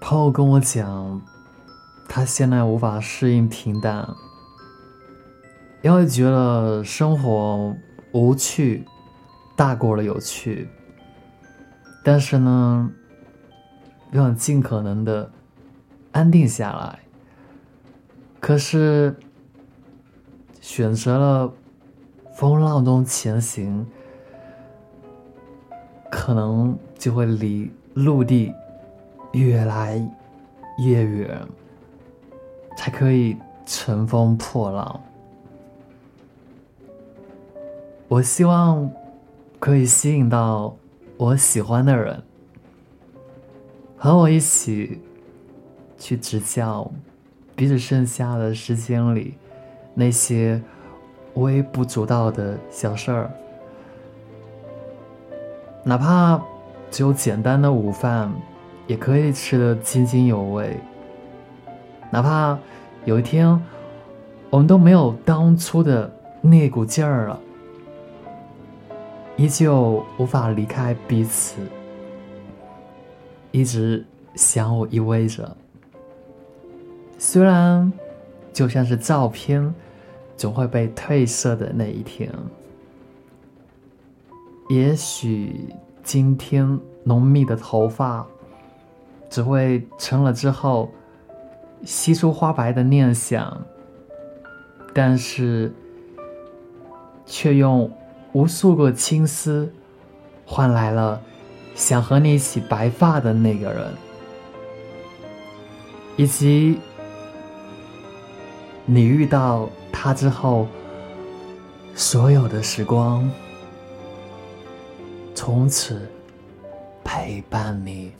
朋友跟我讲，他现在无法适应平淡，因为觉得生活无趣大过了有趣。但是呢，又想尽可能的安定下来。可是选择了风浪中前行，可能就会离陆地越来越远，才可以乘风破浪。我希望可以吸引到。我喜欢的人，和我一起去执教彼此剩下的时间里那些微不足道的小事儿，哪怕只有简单的午饭，也可以吃得津津有味。哪怕有一天我们都没有当初的那股劲儿了。依旧无法离开彼此，一直相互依偎着。虽然就像是照片，总会被褪色的那一天。也许今天浓密的头发，只会成了之后稀疏花白的念想，但是却用。无数个青丝，换来了想和你一起白发的那个人，以及你遇到他之后所有的时光，从此陪伴你。